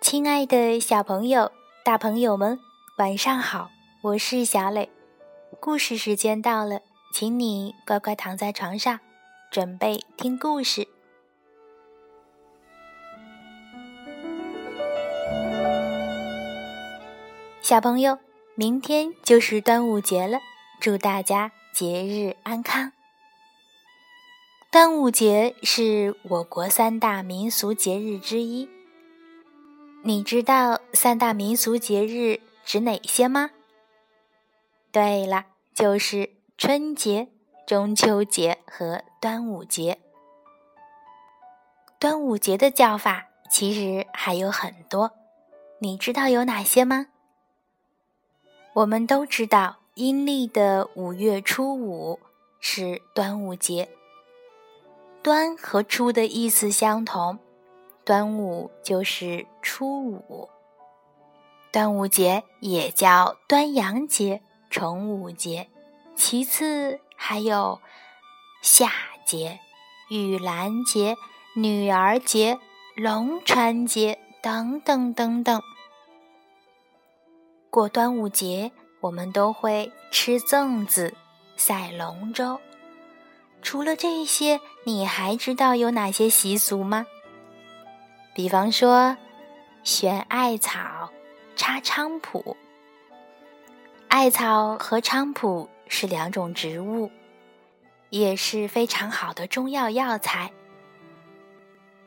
亲爱的小朋友、大朋友们，晚上好！我是小磊，故事时间到了，请你乖乖躺在床上，准备听故事。小朋友，明天就是端午节了，祝大家节日安康。端午节是我国三大民俗节日之一。你知道三大民俗节日指哪些吗？对了，就是春节、中秋节和端午节。端午节的叫法其实还有很多，你知道有哪些吗？我们都知道，阴历的五月初五是端午节。端和初的意思相同。端午就是初五，端午节也叫端阳节、重午节，其次还有夏节、玉兰节、女儿节、龙船节等等等等。过端午节，我们都会吃粽子、赛龙舟。除了这些，你还知道有哪些习俗吗？比方说，选艾草、插菖蒲。艾草和菖蒲是两种植物，也是非常好的中药药材。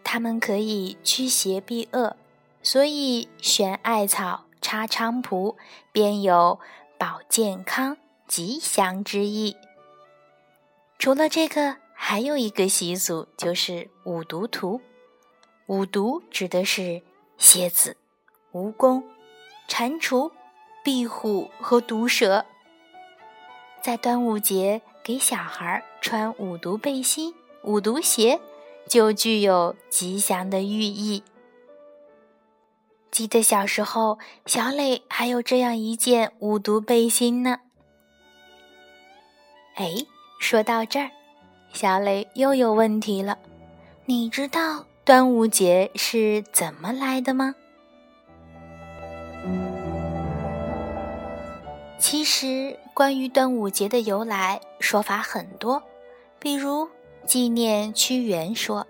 它们可以驱邪避恶，所以选艾草、插菖蒲便有保健康、吉祥之意。除了这个，还有一个习俗，就是五毒图。五毒指的是蝎子、蜈蚣、蟾蜍、壁虎和毒蛇。在端午节给小孩穿五毒背心、五毒鞋，就具有吉祥的寓意。记得小时候，小磊还有这样一件五毒背心呢。哎，说到这儿，小磊又有问题了，你知道？端午节是怎么来的吗？其实，关于端午节的由来，说法很多，比如纪念屈原说，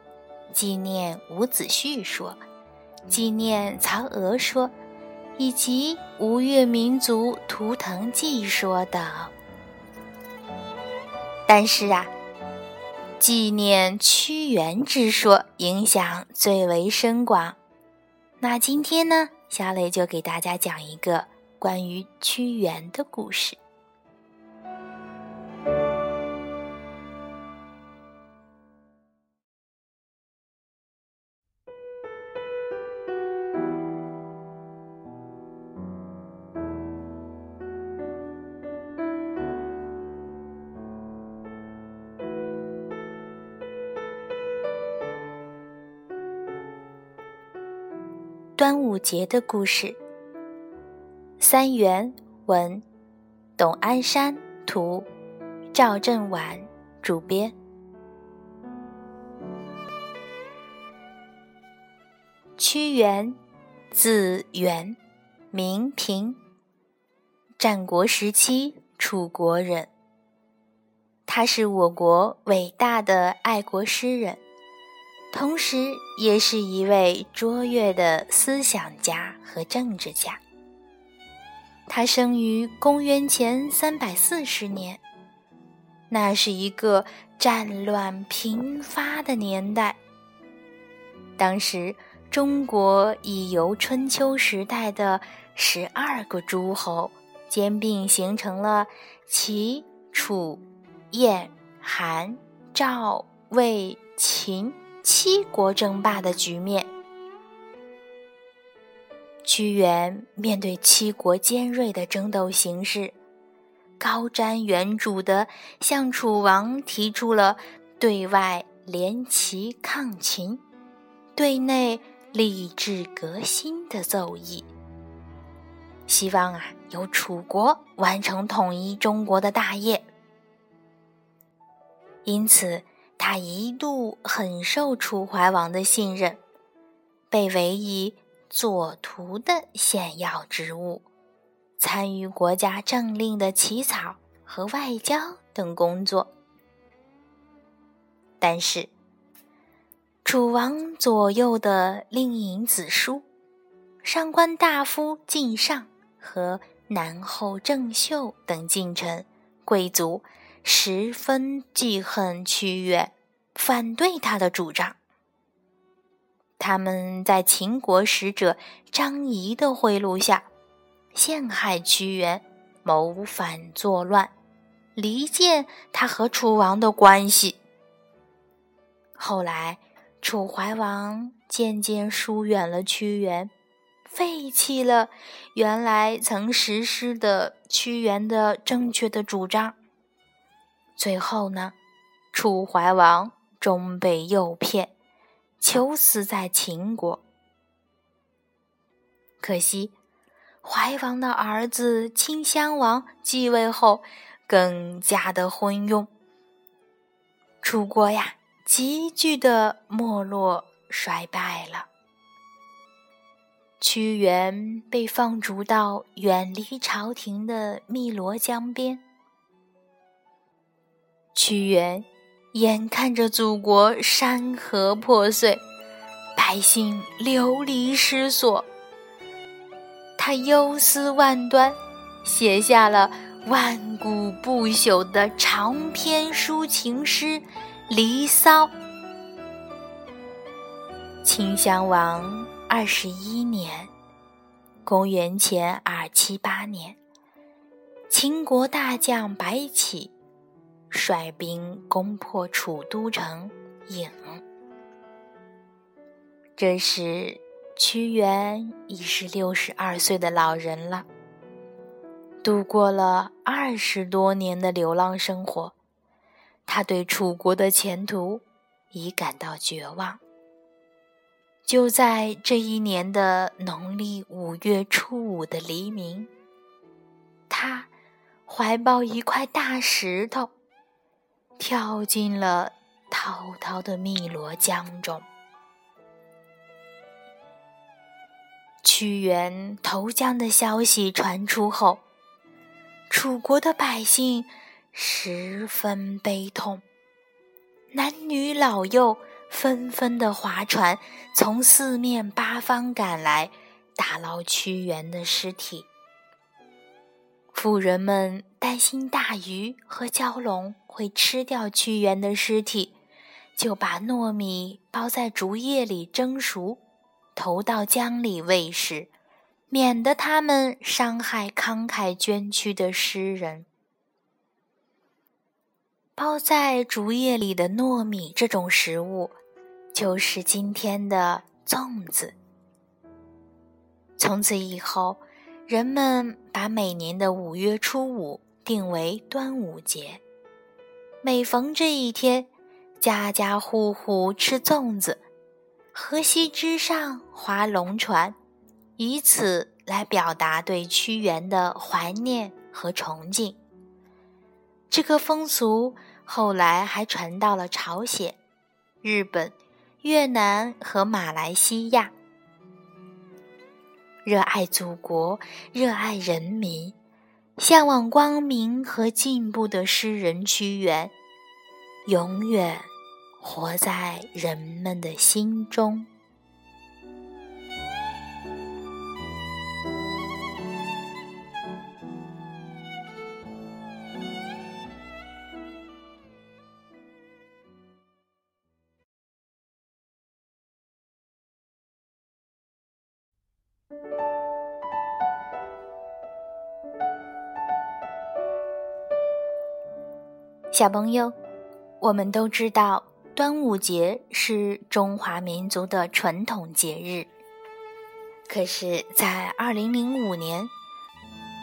纪念伍子胥说，纪念曹娥说，以及吴越民族图腾记说等。但是啊。纪念屈原之说影响最为深广，那今天呢，小磊就给大家讲一个关于屈原的故事。端午节的故事。三元文，董安山图，赵振晚主编。屈原，字元，名平，战国时期楚国人。他是我国伟大的爱国诗人。同时，也是一位卓越的思想家和政治家。他生于公元前三百四十年，那是一个战乱频发的年代。当时，中国已由春秋时代的十二个诸侯兼并，形成了齐、楚、燕、韩、赵、魏、秦。七国争霸的局面，屈原面对七国尖锐的争斗形势，高瞻远瞩地向楚王提出了对外联齐抗秦、对内立志革新的奏议。希望啊由楚国完成统一中国的大业。因此，他一度很受楚怀王的信任，被委以左徒的显要职务，参与国家政令的起草和外交等工作。但是，楚王左右的令尹子叔、上官大夫靳尚和南后郑袖等近臣贵族十分记恨屈原，反对他的主张。他们在秦国使者张仪的贿赂下，陷害屈原，谋反作乱，离间他和楚王的关系。后来。楚怀王渐渐疏远了屈原，废弃了原来曾实施的屈原的正确的主张。最后呢，楚怀王终被诱骗，求死在秦国。可惜，怀王的儿子顷襄王继位后，更加的昏庸。楚国呀。急剧的没落衰败了。屈原被放逐到远离朝廷的汨罗江边。屈原眼看着祖国山河破碎，百姓流离失所，他忧思万端，写下了万古不朽的长篇抒情诗。《离骚》。秦襄王二十一年，公元前二七八年，秦国大将白起率兵攻破楚都城郢。这时，屈原已是六十二岁的老人了，度过了二十多年的流浪生活。他对楚国的前途已感到绝望。就在这一年的农历五月初五的黎明，他怀抱一块大石头，跳进了滔滔的汨罗江中。屈原投江的消息传出后，楚国的百姓。十分悲痛，男女老幼纷纷的划船从四面八方赶来，打捞屈原的尸体。妇人们担心大鱼和蛟龙会吃掉屈原的尸体，就把糯米包在竹叶里蒸熟，投到江里喂食，免得他们伤害慷慨捐躯的诗人。包在竹叶里的糯米这种食物，就是今天的粽子。从此以后，人们把每年的五月初五定为端午节。每逢这一天，家家户户吃粽子，河西之上划龙船，以此来表达对屈原的怀念和崇敬。这个风俗后来还传到了朝鲜、日本、越南和马来西亚。热爱祖国、热爱人民、向往光明和进步的诗人屈原，永远活在人们的心中。小朋友，我们都知道端午节是中华民族的传统节日。可是，在二零零五年，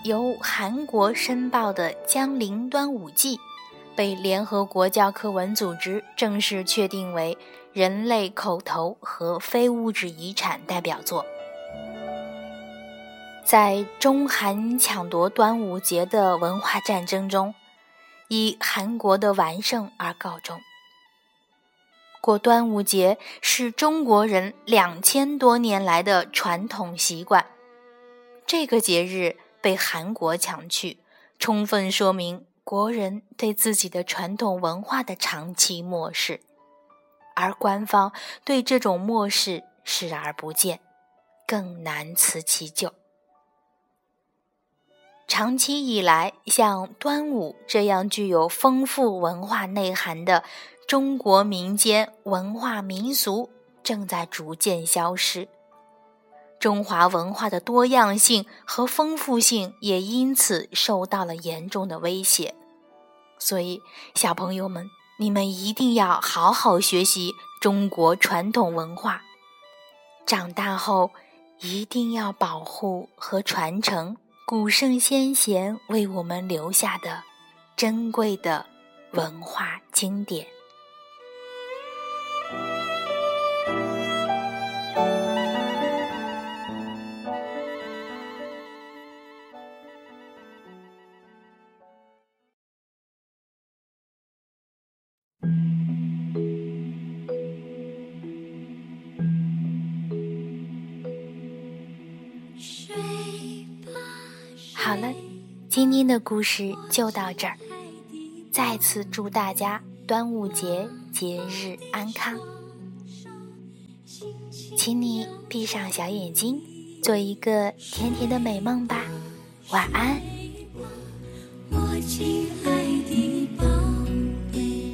由韩国申报的江陵端午祭，被联合国教科文组织正式确定为人类口头和非物质遗产代表作。在中韩抢夺端午节的文化战争中，以韩国的完胜而告终。过端午节是中国人两千多年来的传统习惯，这个节日被韩国抢去，充分说明国人对自己的传统文化的长期漠视，而官方对这种漠视视而不见，更难辞其咎。长期以来，像端午这样具有丰富文化内涵的。中国民间文化民俗正在逐渐消失，中华文化的多样性和丰富性也因此受到了严重的威胁。所以，小朋友们，你们一定要好好学习中国传统文化，长大后一定要保护和传承古圣先贤为我们留下的珍贵的文化经典。好了，今天的故事就到这儿。再次祝大家端午节节日安康，请你闭上小眼睛，做一个甜甜的美梦吧。晚安。我亲爱的宝贝，